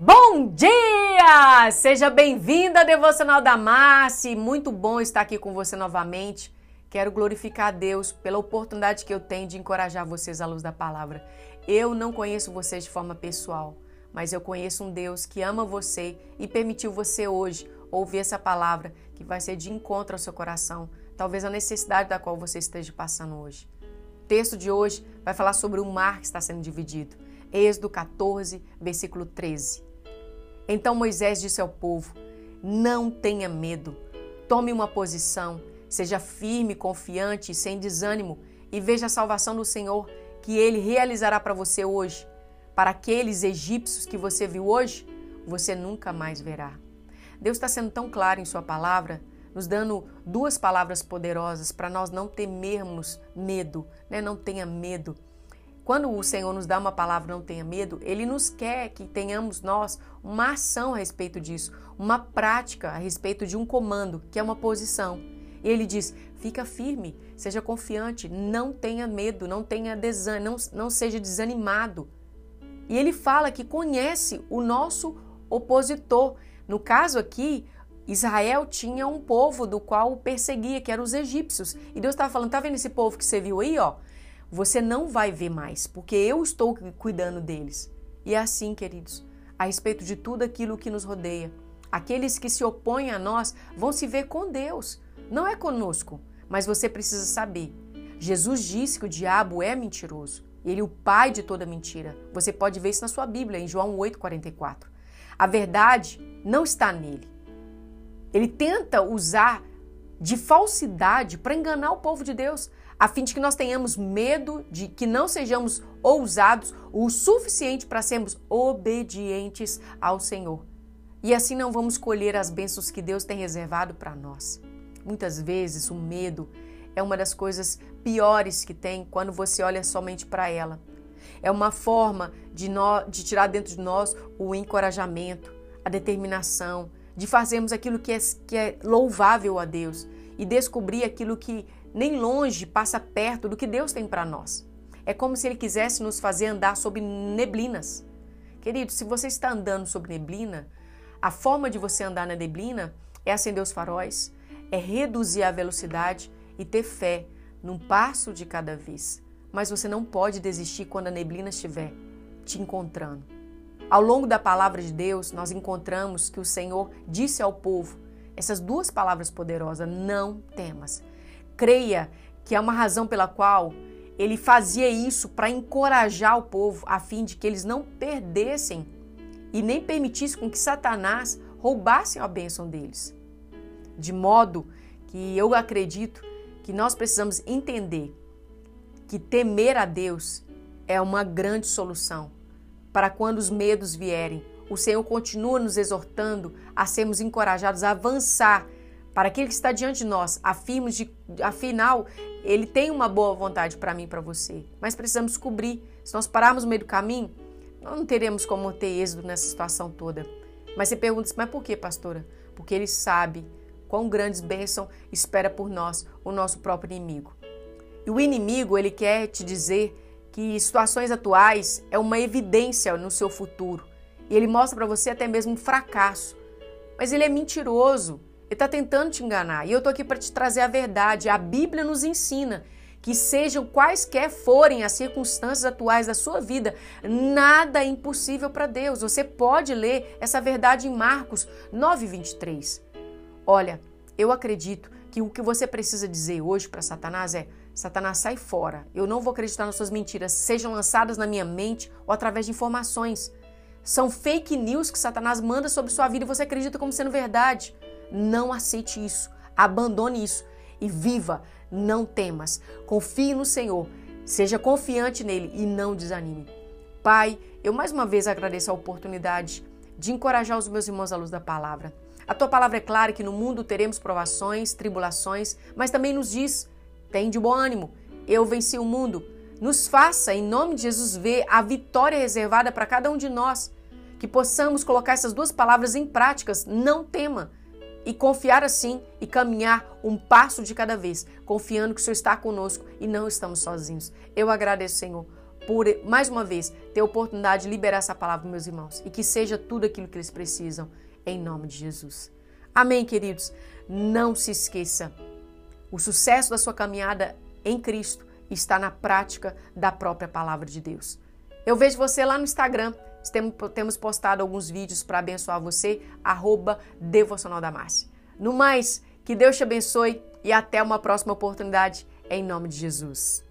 Bom dia! Seja bem-vinda à Devocional da Márcia. Muito bom estar aqui com você novamente. Quero glorificar a Deus pela oportunidade que eu tenho de encorajar vocês à luz da palavra. Eu não conheço vocês de forma pessoal, mas eu conheço um Deus que ama você e permitiu você hoje ouvir essa palavra que vai ser de encontro ao seu coração, talvez a necessidade da qual você esteja passando hoje. O texto de hoje vai falar sobre o mar que está sendo dividido. Êxodo 14, versículo 13. Então Moisés disse ao povo: Não tenha medo, tome uma posição, seja firme, confiante sem desânimo, e veja a salvação do Senhor que ele realizará para você hoje. Para aqueles egípcios que você viu hoje, você nunca mais verá. Deus está sendo tão claro em Sua palavra, nos dando duas palavras poderosas para nós não temermos medo, né? Não tenha medo. Quando o Senhor nos dá uma palavra, não tenha medo, Ele nos quer que tenhamos nós uma ação a respeito disso, uma prática a respeito de um comando, que é uma posição. E Ele diz: fica firme, seja confiante, não tenha medo, não tenha desânimo, não, não seja desanimado. E Ele fala que conhece o nosso opositor. No caso aqui, Israel tinha um povo do qual o perseguia, que eram os egípcios. E Deus estava falando: tá vendo esse povo que você viu aí, ó? Você não vai ver mais, porque eu estou cuidando deles. E é assim, queridos, a respeito de tudo aquilo que nos rodeia. Aqueles que se opõem a nós vão se ver com Deus, não é conosco. Mas você precisa saber: Jesus disse que o diabo é mentiroso. Ele é o pai de toda mentira. Você pode ver isso na sua Bíblia, em João 8,44. A verdade não está nele. Ele tenta usar de falsidade para enganar o povo de Deus a fim de que nós tenhamos medo de que não sejamos ousados o suficiente para sermos obedientes ao Senhor. E assim não vamos colher as bênçãos que Deus tem reservado para nós. Muitas vezes o medo é uma das coisas piores que tem quando você olha somente para ela. É uma forma de, nós, de tirar dentro de nós o encorajamento, a determinação, de fazermos aquilo que é, que é louvável a Deus e descobrir aquilo que nem longe passa perto do que Deus tem para nós. É como se Ele quisesse nos fazer andar sobre neblinas. Querido, se você está andando sobre neblina, a forma de você andar na neblina é acender os faróis, é reduzir a velocidade e ter fé num passo de cada vez. Mas você não pode desistir quando a neblina estiver te encontrando. Ao longo da palavra de Deus, nós encontramos que o Senhor disse ao povo essas duas palavras poderosas: não temas. Creia que é uma razão pela qual ele fazia isso para encorajar o povo, a fim de que eles não perdessem e nem permitissem com que Satanás roubasse a bênção deles. De modo que eu acredito que nós precisamos entender que temer a Deus é uma grande solução para quando os medos vierem. O Senhor continua nos exortando a sermos encorajados a avançar para aquele que está diante de nós, afirmos de, afinal, ele tem uma boa vontade para mim e para você. Mas precisamos cobrir. Se nós pararmos no meio do caminho, nós não teremos como ter êxito nessa situação toda. Mas você pergunta, mas por que, pastora? Porque ele sabe quão grandes bênçãos espera por nós o nosso próprio inimigo. E o inimigo, ele quer te dizer que situações atuais é uma evidência no seu futuro. E ele mostra para você até mesmo um fracasso. Mas ele é mentiroso. Ele está tentando te enganar. E eu estou aqui para te trazer a verdade. A Bíblia nos ensina que sejam quaisquer forem as circunstâncias atuais da sua vida, nada é impossível para Deus. Você pode ler essa verdade em Marcos 9:23. Olha, eu acredito que o que você precisa dizer hoje para Satanás é: Satanás, sai fora. Eu não vou acreditar nas suas mentiras, sejam lançadas na minha mente ou através de informações. São fake news que Satanás manda sobre sua vida e você acredita como sendo verdade. Não aceite isso. Abandone isso e viva. Não temas. Confie no Senhor. Seja confiante nele e não desanime. Pai, eu mais uma vez agradeço a oportunidade de encorajar os meus irmãos à luz da palavra. A tua palavra é clara que no mundo teremos provações, tribulações, mas também nos diz: tem de bom ânimo, eu venci o mundo. Nos faça, em nome de Jesus, ver a vitória reservada para cada um de nós. Que possamos colocar essas duas palavras em práticas. Não tema e confiar assim e caminhar um passo de cada vez, confiando que o Senhor está conosco e não estamos sozinhos. Eu agradeço, Senhor. por, mais uma vez, ter a oportunidade de liberar essa palavra meus irmãos e que seja tudo aquilo que eles precisam, em nome de Jesus. Amém, queridos? Não se esqueça, o sucesso da sua caminhada em Cristo está na prática da própria palavra de Deus. Eu vejo você lá no Instagram, temos postado alguns vídeos para abençoar você, arroba Devocional da Márcia. No mais, que Deus te abençoe e até uma próxima oportunidade, em nome de Jesus.